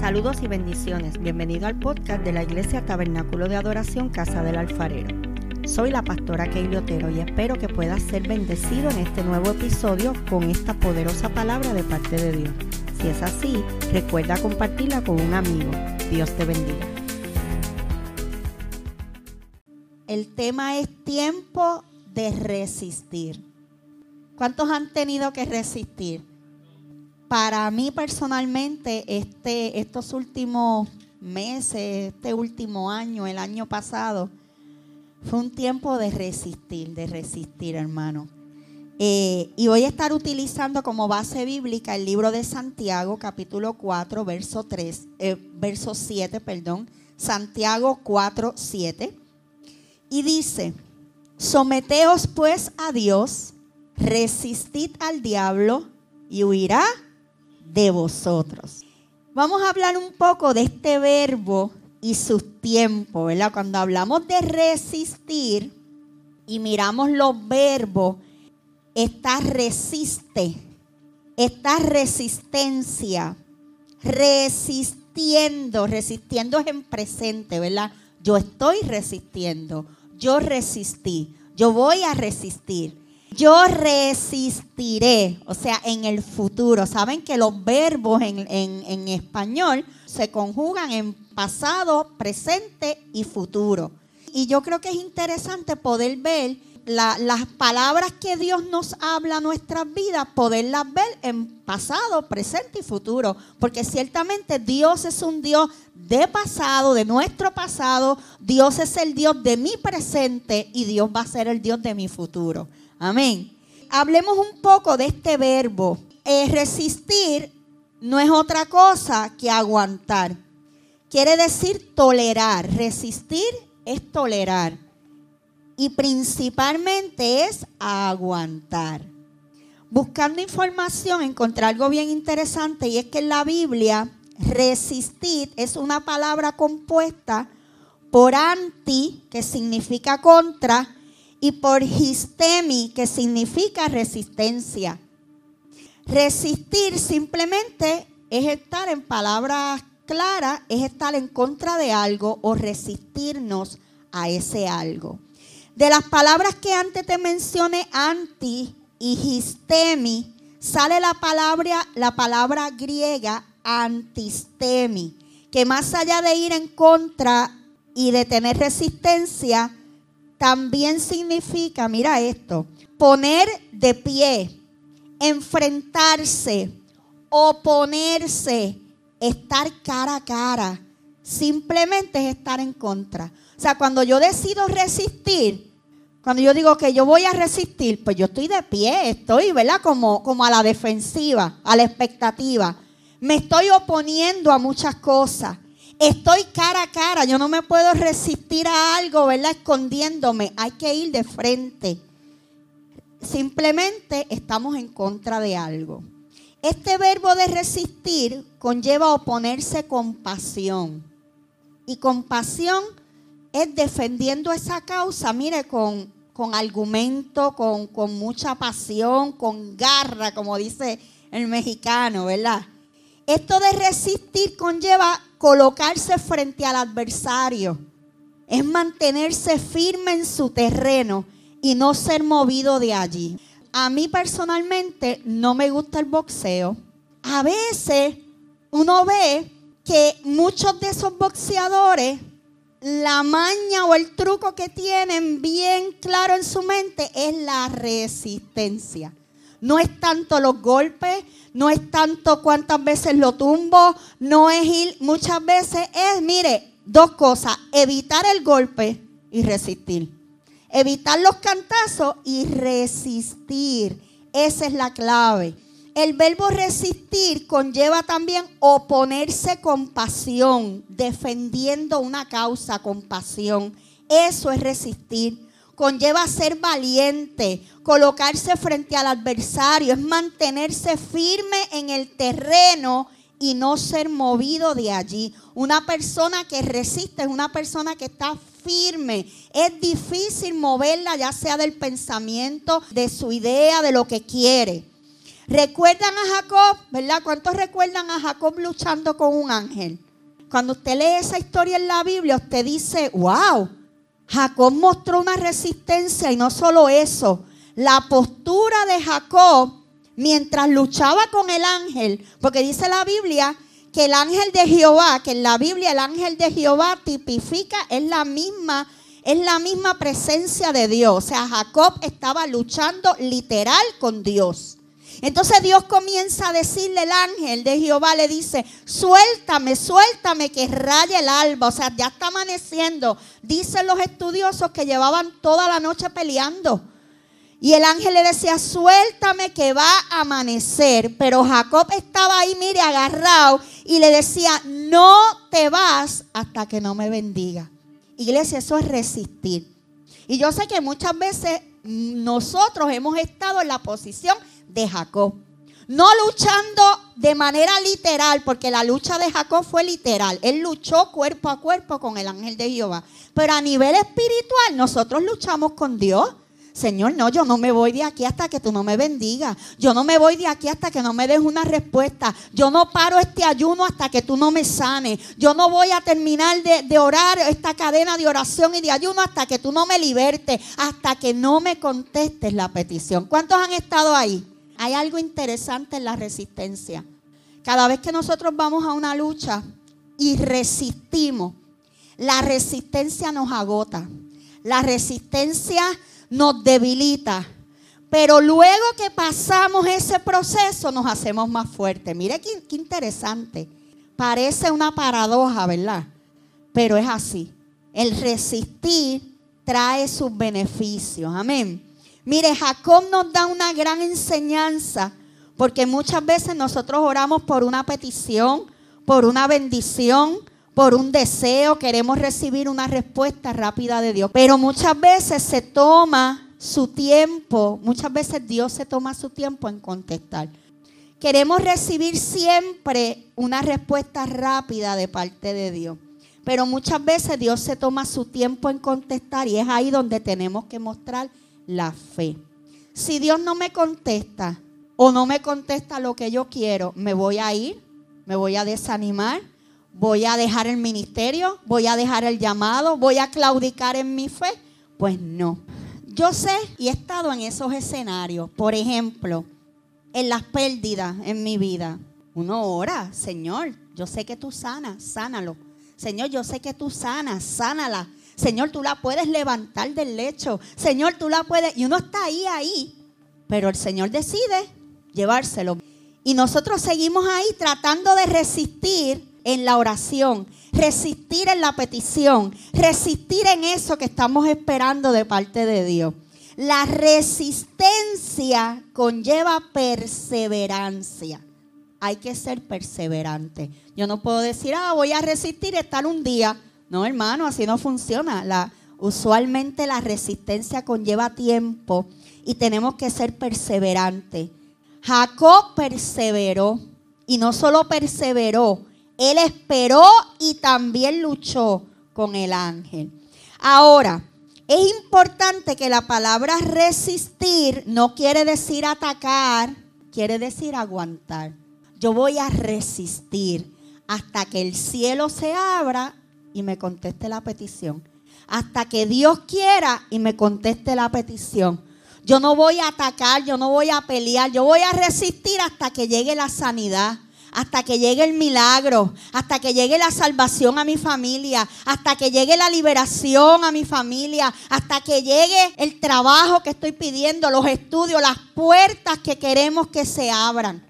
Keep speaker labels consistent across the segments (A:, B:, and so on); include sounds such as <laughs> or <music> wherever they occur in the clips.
A: Saludos y bendiciones. Bienvenido al podcast de la Iglesia Tabernáculo de Adoración Casa del Alfarero. Soy la pastora Keili Otero y espero que puedas ser bendecido en este nuevo episodio con esta poderosa palabra de parte de Dios. Si es así, recuerda compartirla con un amigo. Dios te bendiga. El tema es tiempo de resistir. ¿Cuántos han tenido que resistir? Para mí personalmente, este, estos últimos meses, este último año, el año pasado, fue un tiempo de resistir, de resistir, hermano. Eh, y voy a estar utilizando como base bíblica el libro de Santiago, capítulo 4, verso 3, eh, verso 7, perdón. Santiago 4, 7. Y dice, someteos pues a Dios, resistid al diablo y huirá de vosotros. Vamos a hablar un poco de este verbo y sus tiempos, ¿verdad? Cuando hablamos de resistir y miramos los verbos, está resiste, está resistencia, resistiendo, resistiendo es en presente, ¿verdad? Yo estoy resistiendo, yo resistí, yo voy a resistir. Yo resistiré, o sea, en el futuro. Saben que los verbos en, español se conjugan en pasado, presente y futuro. Y yo creo que es interesante poder ver las palabras que Dios nos habla a nuestras vidas, poderlas ver en pasado, presente y futuro. Porque ciertamente Dios es un Dios de pasado, de nuestro pasado. Dios es el Dios de mi presente y Dios va a ser el Dios de mi futuro. Amén. Hablemos un poco de este verbo. Eh, resistir no es otra cosa que aguantar. Quiere decir tolerar. Resistir es tolerar. Y principalmente es aguantar. Buscando información encontré algo bien interesante y es que en la Biblia resistir es una palabra compuesta por anti, que significa contra, y por histemi, que significa resistencia. Resistir simplemente es estar en palabras claras, es estar en contra de algo o resistirnos a ese algo. De las palabras que antes te mencioné, anti y histemi, sale la palabra, la palabra griega antistemi, que más allá de ir en contra y de tener resistencia, también significa, mira esto, poner de pie, enfrentarse, oponerse, estar cara a cara. Simplemente es estar en contra. O sea, cuando yo decido resistir, cuando yo digo que yo voy a resistir, pues yo estoy de pie, estoy, ¿verdad? Como, como a la defensiva, a la expectativa. Me estoy oponiendo a muchas cosas. Estoy cara a cara, yo no me puedo resistir a algo, ¿verdad? Escondiéndome, hay que ir de frente. Simplemente estamos en contra de algo. Este verbo de resistir conlleva oponerse con pasión. Y con pasión es defendiendo esa causa, mire, con, con argumento, con, con mucha pasión, con garra, como dice el mexicano, ¿verdad? Esto de resistir conlleva colocarse frente al adversario. Es mantenerse firme en su terreno y no ser movido de allí. A mí personalmente no me gusta el boxeo. A veces uno ve que muchos de esos boxeadores, la maña o el truco que tienen bien claro en su mente es la resistencia. No es tanto los golpes, no es tanto cuántas veces lo tumbo, no es ir, muchas veces es, mire, dos cosas, evitar el golpe y resistir. Evitar los cantazos y resistir. Esa es la clave. El verbo resistir conlleva también oponerse con pasión, defendiendo una causa con pasión. Eso es resistir conlleva ser valiente, colocarse frente al adversario, es mantenerse firme en el terreno y no ser movido de allí. Una persona que resiste es una persona que está firme. Es difícil moverla ya sea del pensamiento, de su idea, de lo que quiere. ¿Recuerdan a Jacob? ¿Verdad? ¿Cuántos recuerdan a Jacob luchando con un ángel? Cuando usted lee esa historia en la Biblia, usted dice, wow, Jacob mostró una resistencia y no solo eso, la postura de Jacob mientras luchaba con el ángel, porque dice la Biblia que el ángel de Jehová, que en la Biblia el ángel de Jehová tipifica, es la misma, es la misma presencia de Dios. O sea, Jacob estaba luchando literal con Dios. Entonces Dios comienza a decirle el ángel de Jehová, le dice, suéltame, suéltame que raya el alba. O sea, ya está amaneciendo. Dicen los estudiosos que llevaban toda la noche peleando. Y el ángel le decía, suéltame que va a amanecer. Pero Jacob estaba ahí, mire, agarrado. Y le decía, no te vas hasta que no me bendiga. Iglesia, eso es resistir. Y yo sé que muchas veces nosotros hemos estado en la posición de Jacob. No luchando de manera literal, porque la lucha de Jacob fue literal. Él luchó cuerpo a cuerpo con el ángel de Jehová. Pero a nivel espiritual, nosotros luchamos con Dios. Señor, no, yo no me voy de aquí hasta que tú no me bendigas. Yo no me voy de aquí hasta que no me des una respuesta. Yo no paro este ayuno hasta que tú no me sanes. Yo no voy a terminar de, de orar esta cadena de oración y de ayuno hasta que tú no me libertes, hasta que no me contestes la petición. ¿Cuántos han estado ahí? Hay algo interesante en la resistencia. Cada vez que nosotros vamos a una lucha y resistimos, la resistencia nos agota. La resistencia nos debilita. Pero luego que pasamos ese proceso nos hacemos más fuertes. Mire qué, qué, interesante. Parece una paradoja, ¿verdad? Pero es así. El resistir trae sus beneficios. Amén. Mire, Jacob nos da una gran enseñanza porque muchas veces nosotros oramos por una petición, por una bendición, por un deseo, queremos recibir una respuesta rápida de Dios. Pero muchas veces se toma su tiempo, muchas veces Dios se toma su tiempo en contestar. Queremos recibir siempre una respuesta rápida de parte de Dios. Pero muchas veces Dios se toma su tiempo en contestar y es ahí donde tenemos que mostrar la fe. Si Dios no me contesta o no me contesta lo que yo quiero, me voy a ir, me voy a desanimar, voy a dejar el ministerio, voy a dejar el llamado, voy a claudicar en mi fe. Pues no. Yo sé y he estado en esos escenarios. Por ejemplo, en las pérdidas en mi vida. Uno ora, Señor, yo sé que tú sanas, sánalo. Señor, yo sé que tú sanas, sánala. Señor, tú la puedes levantar del lecho. Señor, tú la puedes. Y uno está ahí, ahí. Pero el Señor decide llevárselo. Y nosotros seguimos ahí tratando de resistir en la oración, resistir en la petición, resistir en eso que estamos esperando de parte de Dios. La resistencia conlleva perseverancia. Hay que ser perseverante. Yo no puedo decir, ah, voy a resistir estar un día. No, hermano, así no funciona. La, usualmente la resistencia conlleva tiempo y tenemos que ser perseverantes. Jacob perseveró y no solo perseveró, él esperó y también luchó con el ángel. Ahora, es importante que la palabra resistir no quiere decir atacar, quiere decir aguantar. Yo voy a resistir hasta que el cielo se abra y me conteste la petición. Hasta que Dios quiera y me conteste la petición. Yo no voy a atacar, yo no voy a pelear, yo voy a resistir hasta que llegue la sanidad, hasta que llegue el milagro, hasta que llegue la salvación a mi familia, hasta que llegue la liberación a mi familia, hasta que llegue el trabajo que estoy pidiendo, los estudios, las puertas que queremos que se abran.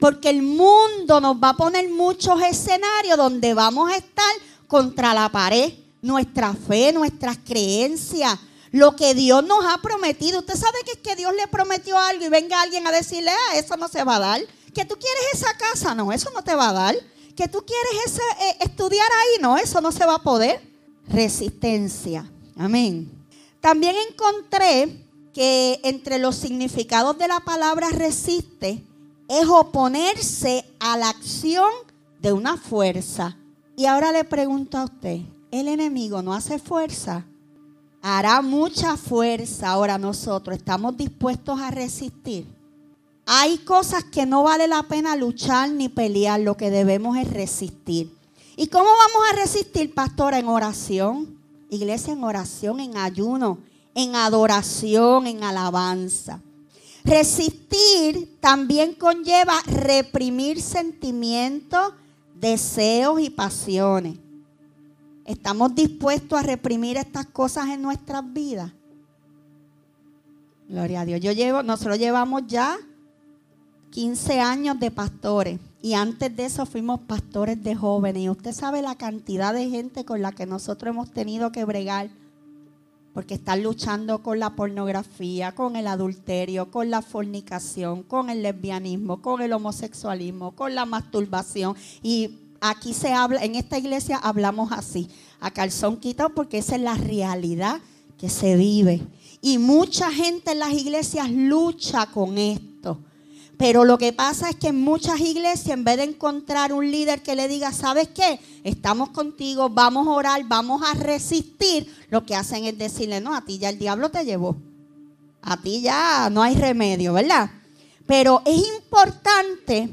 A: Porque el mundo nos va a poner muchos escenarios donde vamos a estar contra la pared nuestra fe, nuestras creencias, lo que Dios nos ha prometido. Usted sabe que es que Dios le prometió algo y venga alguien a decirle, ah, eso no se va a dar. Que tú quieres esa casa, no, eso no te va a dar. Que tú quieres ese, eh, estudiar ahí, no, eso no se va a poder. Resistencia. Amén. También encontré que entre los significados de la palabra resiste es oponerse a la acción de una fuerza y ahora le pregunto a usted, ¿el enemigo no hace fuerza? Hará mucha fuerza. Ahora nosotros estamos dispuestos a resistir. hay cosas que no vale la pena luchar ni pelear, lo que debemos es resistir. ¿Y cómo vamos a resistir, pastora? En oración, iglesia en oración, en ayuno, en adoración, en alabanza. Resistir también conlleva reprimir sentimientos, deseos y pasiones. ¿Estamos dispuestos a reprimir estas cosas en nuestras vidas? Gloria a Dios. Yo llevo, nosotros llevamos ya 15 años de pastores y antes de eso fuimos pastores de jóvenes y usted sabe la cantidad de gente con la que nosotros hemos tenido que bregar porque están luchando con la pornografía, con el adulterio, con la fornicación, con el lesbianismo, con el homosexualismo, con la masturbación y aquí se habla, en esta iglesia hablamos así, a calzón quitado porque esa es la realidad que se vive. Y mucha gente en las iglesias lucha con esto. Pero lo que pasa es que en muchas iglesias, en vez de encontrar un líder que le diga, ¿sabes qué? Estamos contigo, vamos a orar, vamos a resistir, lo que hacen es decirle, no, a ti ya el diablo te llevó. A ti ya no hay remedio, ¿verdad? Pero es importante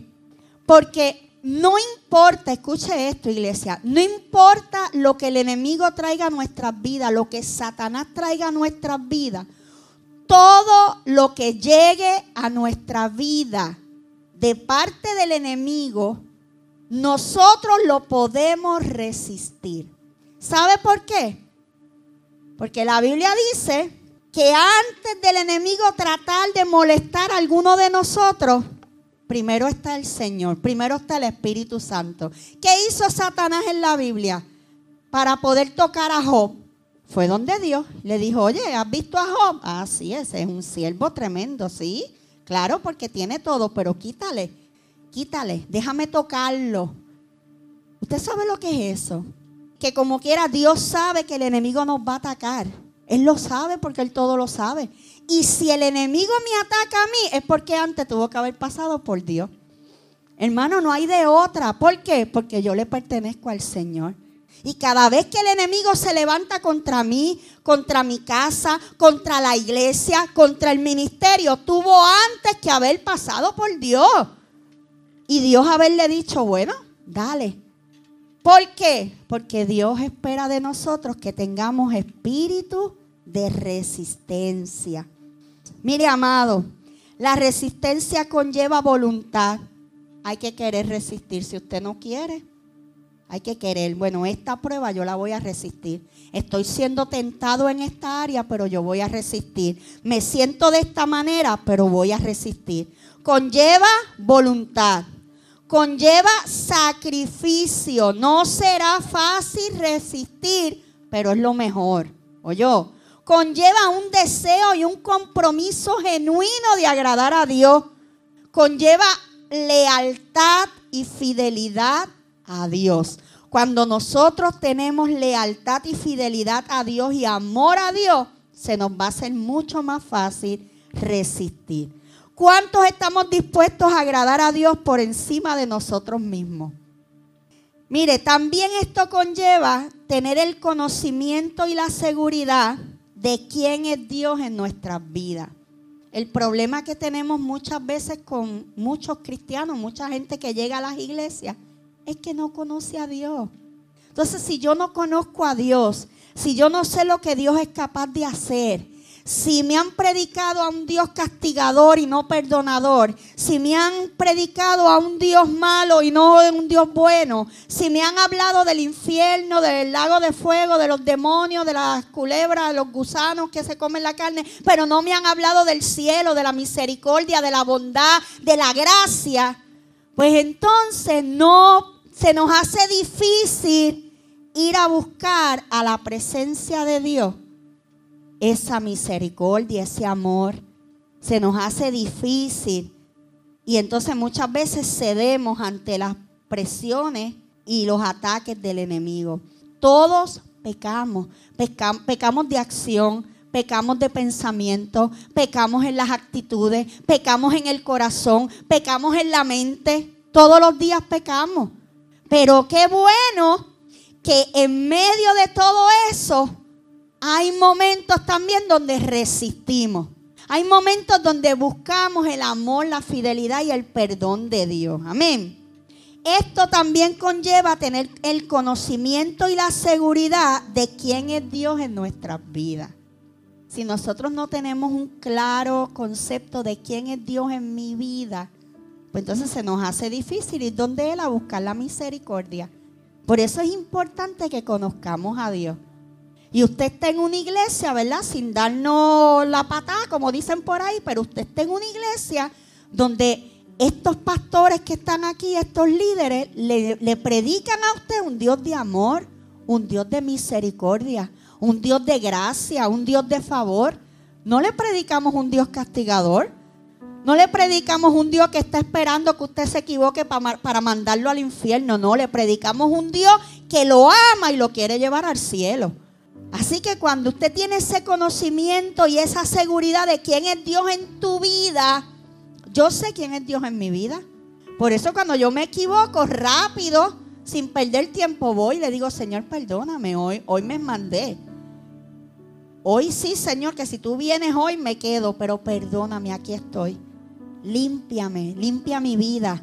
A: porque no importa, escuche esto iglesia, no importa lo que el enemigo traiga a nuestras vidas, lo que Satanás traiga a nuestras vidas todo lo que llegue a nuestra vida de parte del enemigo, nosotros lo podemos resistir. ¿Sabe por qué? Porque la Biblia dice que antes del enemigo tratar de molestar a alguno de nosotros, primero está el Señor, primero está el Espíritu Santo. ¿Qué hizo Satanás en la Biblia para poder tocar a Job? Fue donde Dios le dijo, oye, ¿has visto a Job? Ah, sí, ese es un siervo tremendo, sí. Claro, porque tiene todo, pero quítale, quítale, déjame tocarlo. ¿Usted sabe lo que es eso? Que como quiera, Dios sabe que el enemigo nos va a atacar. Él lo sabe porque Él todo lo sabe. Y si el enemigo me ataca a mí, es porque antes tuvo que haber pasado por Dios. Hermano, no hay de otra. ¿Por qué? Porque yo le pertenezco al Señor. Y cada vez que el enemigo se levanta contra mí, contra mi casa, contra la iglesia, contra el ministerio, tuvo antes que haber pasado por Dios. Y Dios haberle dicho, bueno, dale. ¿Por qué? Porque Dios espera de nosotros que tengamos espíritu de resistencia. Mire, amado, la resistencia conlleva voluntad. Hay que querer resistir. Si usted no quiere, hay que querer. Bueno, esta prueba yo la voy a resistir. Estoy siendo tentado en esta área, pero yo voy a resistir. Me siento de esta manera, pero voy a resistir. Conlleva voluntad. Conlleva sacrificio. No será fácil resistir, pero es lo mejor. yo Conlleva un deseo y un compromiso genuino de agradar a Dios. Conlleva lealtad y fidelidad a Dios. Cuando nosotros tenemos lealtad y fidelidad a Dios y amor a Dios, se nos va a hacer mucho más fácil resistir. ¿Cuántos estamos dispuestos a agradar a Dios por encima de nosotros mismos? Mire, también esto conlleva tener el conocimiento y la seguridad de quién es Dios en nuestras vidas. El problema que tenemos muchas veces con muchos cristianos, mucha gente que llega a las iglesias, es que no conoce a Dios. Entonces, si yo no conozco a Dios, si yo no sé lo que Dios es capaz de hacer, si me han predicado a un Dios castigador y no perdonador, si me han predicado a un Dios malo y no un Dios bueno, si me han hablado del infierno, del lago de fuego, de los demonios, de las culebras, de los gusanos que se comen la carne, pero no me han hablado del cielo, de la misericordia, de la bondad, de la gracia, pues entonces no se nos hace difícil ir a buscar a la presencia de Dios esa misericordia, ese amor. Se nos hace difícil. Y entonces muchas veces cedemos ante las presiones y los ataques del enemigo. Todos pecamos, pecamos de acción, pecamos de pensamiento, pecamos en las actitudes, pecamos en el corazón, pecamos en la mente. Todos los días pecamos. Pero qué bueno que en medio de todo eso hay momentos también donde resistimos. Hay momentos donde buscamos el amor, la fidelidad y el perdón de Dios. Amén. Esto también conlleva tener el conocimiento y la seguridad de quién es Dios en nuestras vidas. Si nosotros no tenemos un claro concepto de quién es Dios en mi vida, pues entonces se nos hace difícil ir donde Él a buscar la misericordia. Por eso es importante que conozcamos a Dios. Y usted está en una iglesia, ¿verdad? Sin darnos la patada, como dicen por ahí, pero usted está en una iglesia donde estos pastores que están aquí, estos líderes, le, le, predican a usted un Dios de amor, un Dios de misericordia, un Dios de gracia, un Dios de favor. No le predicamos un Dios castigador. No le predicamos un Dios que está esperando que usted se equivoque para, mandarlo al infierno. No, le predicamos un Dios que lo ama y lo quiere llevar al cielo. Así que cuando usted tiene ese conocimiento y esa seguridad de quién es Dios en tu vida, yo sé quién es Dios en mi vida. Por eso cuando yo me equivoco rápido, sin perder tiempo, voy y le digo, Señor, perdóname, hoy, hoy me mandé. Hoy sí, Señor, que si tú vienes hoy me quedo, pero perdóname, aquí estoy. Límpiame, limpia mi vida.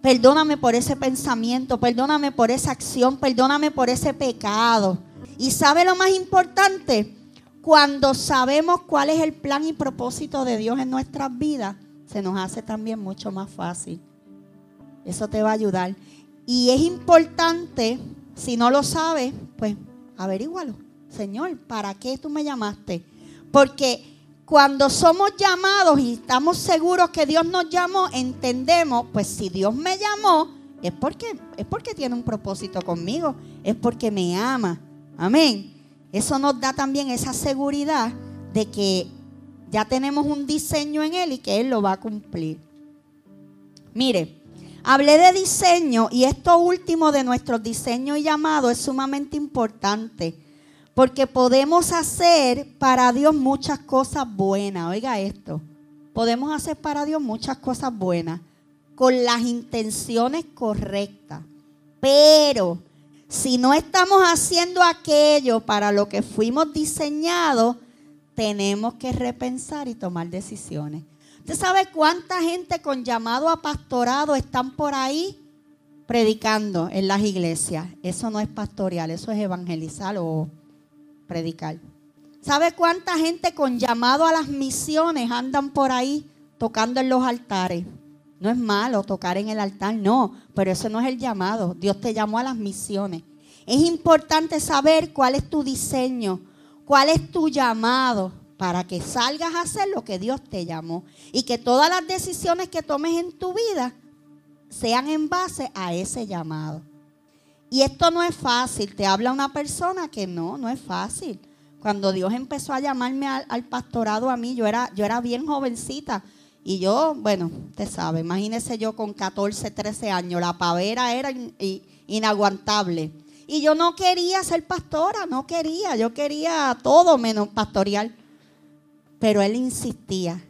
A: Perdóname por ese pensamiento, perdóname por esa acción, perdóname por ese pecado. Y sabe lo más importante, cuando sabemos cuál es el plan y propósito de Dios en nuestras vidas, se nos hace también mucho más fácil. Eso te va a ayudar. Y es importante, si no lo sabes, pues averígualo. Señor, ¿para qué tú me llamaste? Porque cuando somos llamados y estamos seguros que Dios nos llamó, entendemos, pues si Dios me llamó, es porque, es porque tiene un propósito conmigo, es porque me ama. Amén. Eso nos da también esa seguridad de que ya tenemos un diseño en Él y que Él lo va a cumplir. Mire, hablé de diseño y esto último de nuestro diseño y llamado es sumamente importante porque podemos hacer para Dios muchas cosas buenas. Oiga esto, podemos hacer para Dios muchas cosas buenas con las intenciones correctas. Pero si no estamos haciendo aquello para lo que fuimos diseñados, tenemos que repensar y tomar decisiones. ¿Usted sabe cuánta gente con llamado a pastorado están por ahí predicando en las iglesias? Eso no es pastoral, eso es evangelizar o predicar. ¿Sabe cuánta gente con llamado a las misiones andan por ahí tocando en los altares? No es malo tocar en el altar, no, pero ese no es el llamado. Dios te llamó a las misiones. Es importante saber cuál es tu diseño, cuál es tu llamado para que salgas a hacer lo que Dios te llamó y que todas las decisiones que tomes en tu vida sean en base a ese llamado. Y esto no es fácil, te habla una persona que no, no es fácil. Cuando Dios empezó a llamarme al, pastorado a mí, yo era, yo era bien jovencita y yo, bueno, usted sabe, imagínese yo con 14, 13 años, la pavera era inaguantable. Y yo no quería ser pastora, no quería, yo quería todo menos pastorear. Pero él insistía.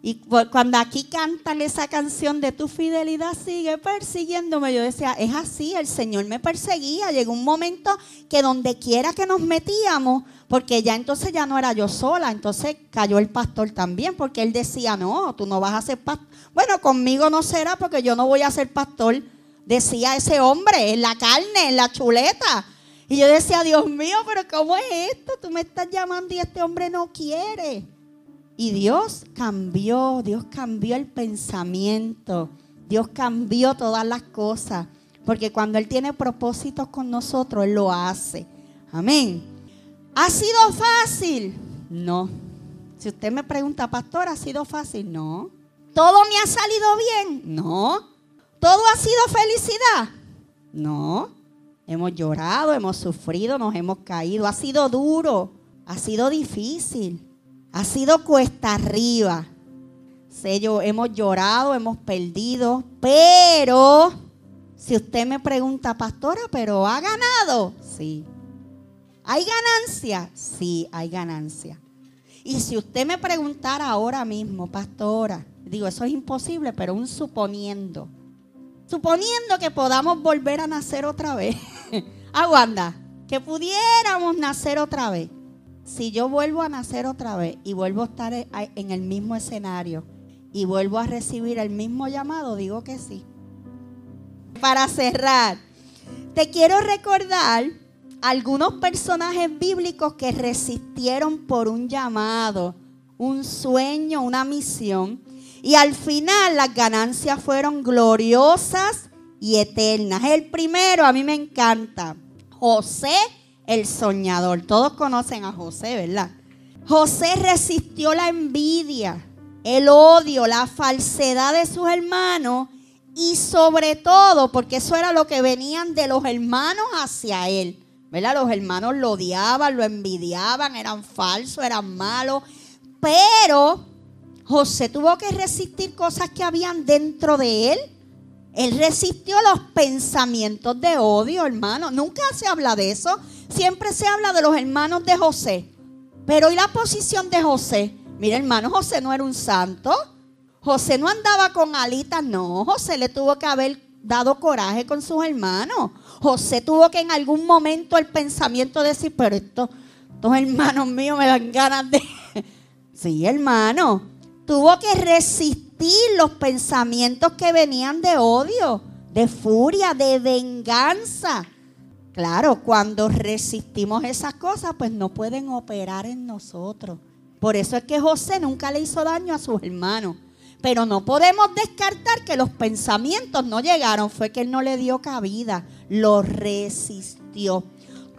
A: Y cuando aquí cantan esa canción de tu fidelidad sigue persiguiéndome, yo decía, es así, el Señor me perseguía. Llegó un momento que donde quiera que nos metíamos, porque ya entonces ya no era yo sola, entonces cayó el pastor también, porque él decía, no, tú no vas a ser pastor. Bueno, conmigo no será porque yo no voy a ser pastor, decía ese hombre, en la carne, en la chuleta. Y yo decía, Dios mío, pero ¿cómo es esto? Tú me estás llamando y este hombre no quiere. Y Dios cambió, Dios cambió el pensamiento, Dios cambió todas las cosas, porque cuando Él tiene propósitos con nosotros, Él lo hace. Amén. ¿Ha sido fácil? No. Si usted me pregunta, pastor, ¿ha sido fácil? No. ¿Todo me ha salido bien? No. ¿Todo ha sido felicidad? No. Hemos llorado, hemos sufrido, nos hemos caído. Ha sido duro, ha sido difícil. Ha sido cuesta arriba. Sé yo, hemos llorado, hemos perdido, pero si usted me pregunta, pastora, pero ¿ha ganado? Sí. ¿Hay ganancia? Sí, hay ganancia. Y si usted me preguntara ahora mismo, pastora, digo, eso es imposible, pero un suponiendo. Suponiendo que podamos volver a nacer otra vez. <laughs> Aguanta, que pudiéramos nacer otra vez. Si yo vuelvo a nacer otra vez y vuelvo a estar en el mismo escenario y vuelvo a recibir el mismo llamado, digo que sí. Para cerrar, te quiero recordar algunos personajes bíblicos que resistieron por un llamado, un sueño, una misión. Y al final las ganancias fueron gloriosas y eternas. El primero a mí me encanta, José el soñador. Todos conocen a José, ¿verdad? José resistió la envidia, el odio, la falsedad de sus hermanos y sobre todo, porque eso era lo que venían de los hermanos hacia él. ¿Verdad? Los hermanos lo odiaban, lo envidiaban, eran falsos, eran malos. Pero José tuvo que resistir cosas que habían dentro de él. Él resistió los pensamientos de odio, hermano. Nunca se habla de eso. Siempre se habla de los hermanos de José. Pero ¿y la posición de José? Mira, hermano, José no era un santo. José no andaba con alitas, no. José le tuvo que haber dado coraje con sus hermanos. José tuvo que en algún momento el pensamiento decir, pero estos, estos hermanos míos me dan ganas de... <laughs> sí, hermano. Tuvo que resistir los pensamientos que venían de odio, de furia, de venganza. Claro, cuando resistimos esas cosas, pues no pueden operar en nosotros. Por eso es que José nunca le hizo daño a sus hermanos. Pero no podemos descartar que los pensamientos no llegaron, fue que él no le dio cabida, lo resistió.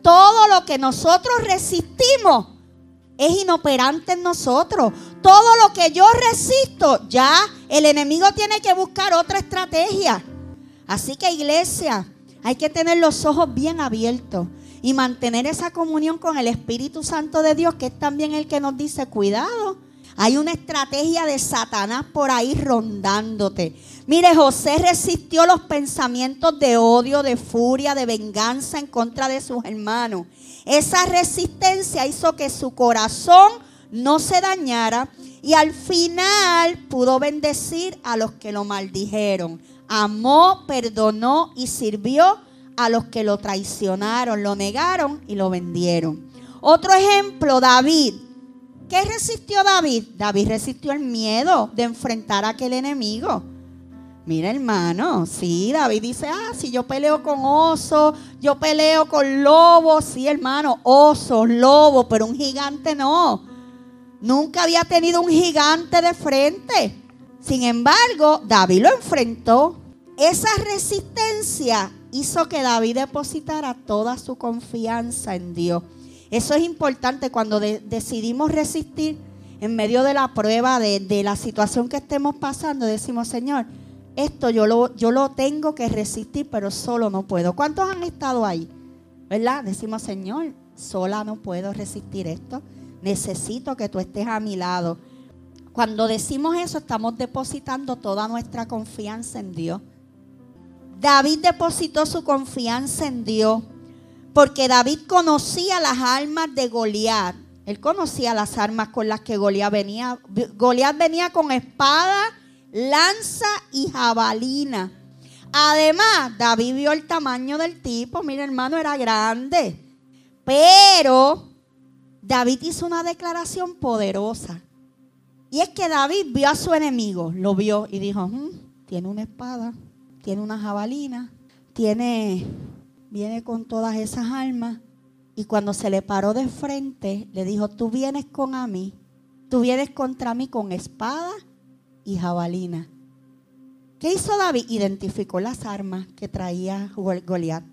A: Todo lo que nosotros resistimos es inoperante en nosotros. Todo lo que yo resisto, ya el enemigo tiene que buscar otra estrategia. Así que iglesia, hay que tener los ojos bien abiertos y mantener esa comunión con el Espíritu Santo de Dios, que es también el que nos dice, cuidado, hay una estrategia de Satanás por ahí rondándote. Mire, José resistió los pensamientos de odio, de furia, de venganza en contra de sus hermanos. Esa resistencia hizo que su corazón no se dañara y al final pudo bendecir a los que lo maldijeron amó, perdonó y sirvió a los que lo traicionaron, lo negaron y lo vendieron. Otro ejemplo, David. ¿Qué resistió David? David resistió el miedo de enfrentar a aquel enemigo. Mira, hermano, sí, David dice, ah, si yo peleo con oso, yo peleo con lobo, sí, hermano, oso, lobo, pero un gigante no. Nunca había tenido un gigante de frente. Sin embargo, David lo enfrentó. Esa resistencia hizo que David depositara toda su confianza en Dios. Eso es importante cuando decidimos resistir en medio de la prueba, de, la situación que estemos pasando. Decimos, Señor, esto yo lo, yo lo tengo que resistir, pero solo no puedo. ¿Cuántos han estado ahí? ¿Verdad? Decimos, Señor, sola no puedo resistir esto. Necesito que tú estés a mi lado. Cuando decimos eso, estamos depositando toda nuestra confianza en Dios. David depositó su confianza en Dios porque David conocía las armas de Goliat. Él conocía las armas con las que Goliat venía. Goliat venía con espada, lanza y jabalina. Además, David vio el tamaño del tipo. Mira, hermano, era grande. Pero David hizo una declaración poderosa. Y es que David vio a su enemigo, lo vio y dijo, mm, tiene una espada, tiene una jabalina, tiene, viene con todas esas armas. Y cuando se le paró de frente, le dijo, tú vienes con a mí, tú vienes contra mí con espada y jabalina. ¿Qué hizo David? Identificó las armas que traía Goliat.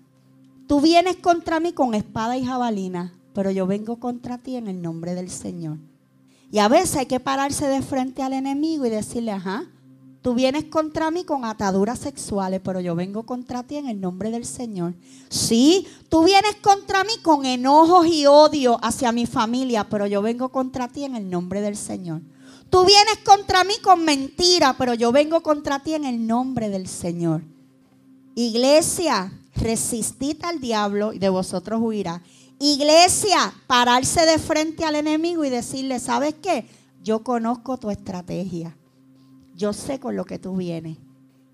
A: Tú vienes contra mí con espada y jabalina, pero yo vengo contra ti en el nombre del Señor. Y a veces hay que pararse de frente al enemigo y decirle, ajá, tú vienes contra mí con ataduras sexuales, pero yo vengo contra ti en el nombre del Señor. Sí, tú vienes contra mí con enojos y odio hacia mi familia, pero yo vengo contra ti en el nombre del Señor. Tú vienes contra mí con mentira, pero yo vengo contra ti en el nombre del Señor. Iglesia, resistid al diablo y de vosotros huirá. Iglesia, pararse de frente al enemigo y decirle, ¿sabes qué? Yo conozco tu estrategia. Yo sé con lo que tú vienes.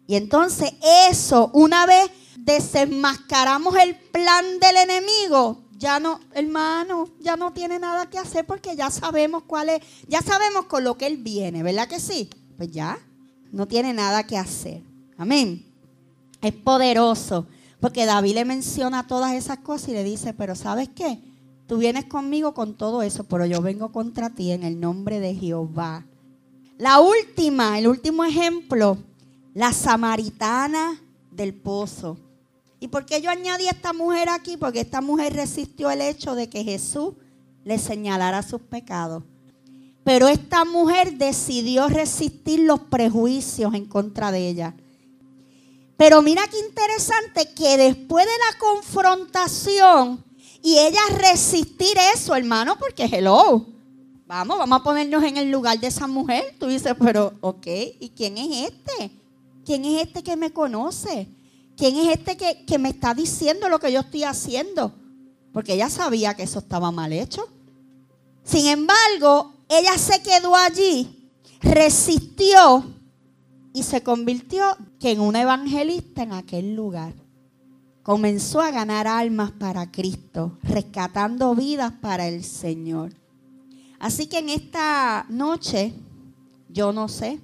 A: Y entonces eso, una vez desenmascaramos el plan del enemigo, ya no, hermano, ya no tiene nada que hacer porque ya sabemos cuál es, ya sabemos con lo que él viene, ¿verdad que sí? Pues ya, no tiene nada que hacer. Amén. Es poderoso, porque David le menciona todas esas cosas y le dice, pero ¿sabes qué? Tú vienes conmigo con todo eso, pero yo vengo contra ti en el nombre de Jehová. La última, el último ejemplo, la samaritana del pozo. ¿Y por qué yo añadí a esta mujer aquí? Porque esta mujer resistió el hecho de que Jesús le señalara sus pecados. Pero esta mujer decidió resistir los prejuicios en contra de ella. Pero mira qué interesante que después de la confrontación y ella resistir eso, hermano, porque hello, vamos, vamos a ponernos en el lugar de esa mujer. Tú dices, pero, ok, ¿y quién es este? ¿Quién es este que me conoce? ¿quién es este que, me está diciendo lo que yo estoy haciendo? Porque ella sabía que eso estaba mal hecho. Sin embargo, ella se quedó allí, resistió y se convirtió en una evangelista en aquel lugar. Comenzó a ganar almas para Cristo, rescatando vidas para el Señor. Así que en esta noche, yo no sé,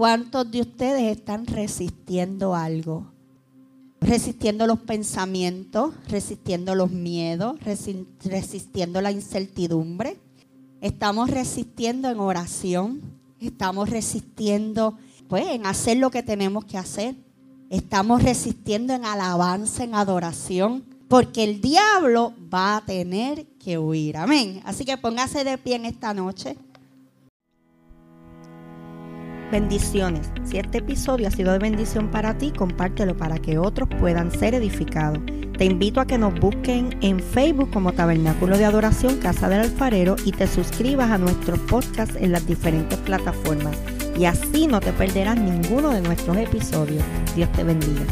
A: ¿Cuántos de ustedes están resistiendo algo? Resistiendo los pensamientos, resistiendo los miedos, resistiendo la incertidumbre. Estamos resistiendo en oración, estamos resistiendo pues en hacer lo que tenemos que hacer. Estamos resistiendo en alabanza, en adoración, porque el diablo va a tener que huir. Amén. Así que póngase de pie en esta noche. Bendiciones. Si este episodio ha sido de bendición para ti, compártelo para que otros puedan ser edificados. Te invito a que nos busquen en Facebook como Tabernáculo de Adoración Casa del Alfarero y te suscribas a nuestros podcasts en las diferentes plataformas. Y así no te perderás ninguno de nuestros episodios. Dios te bendiga.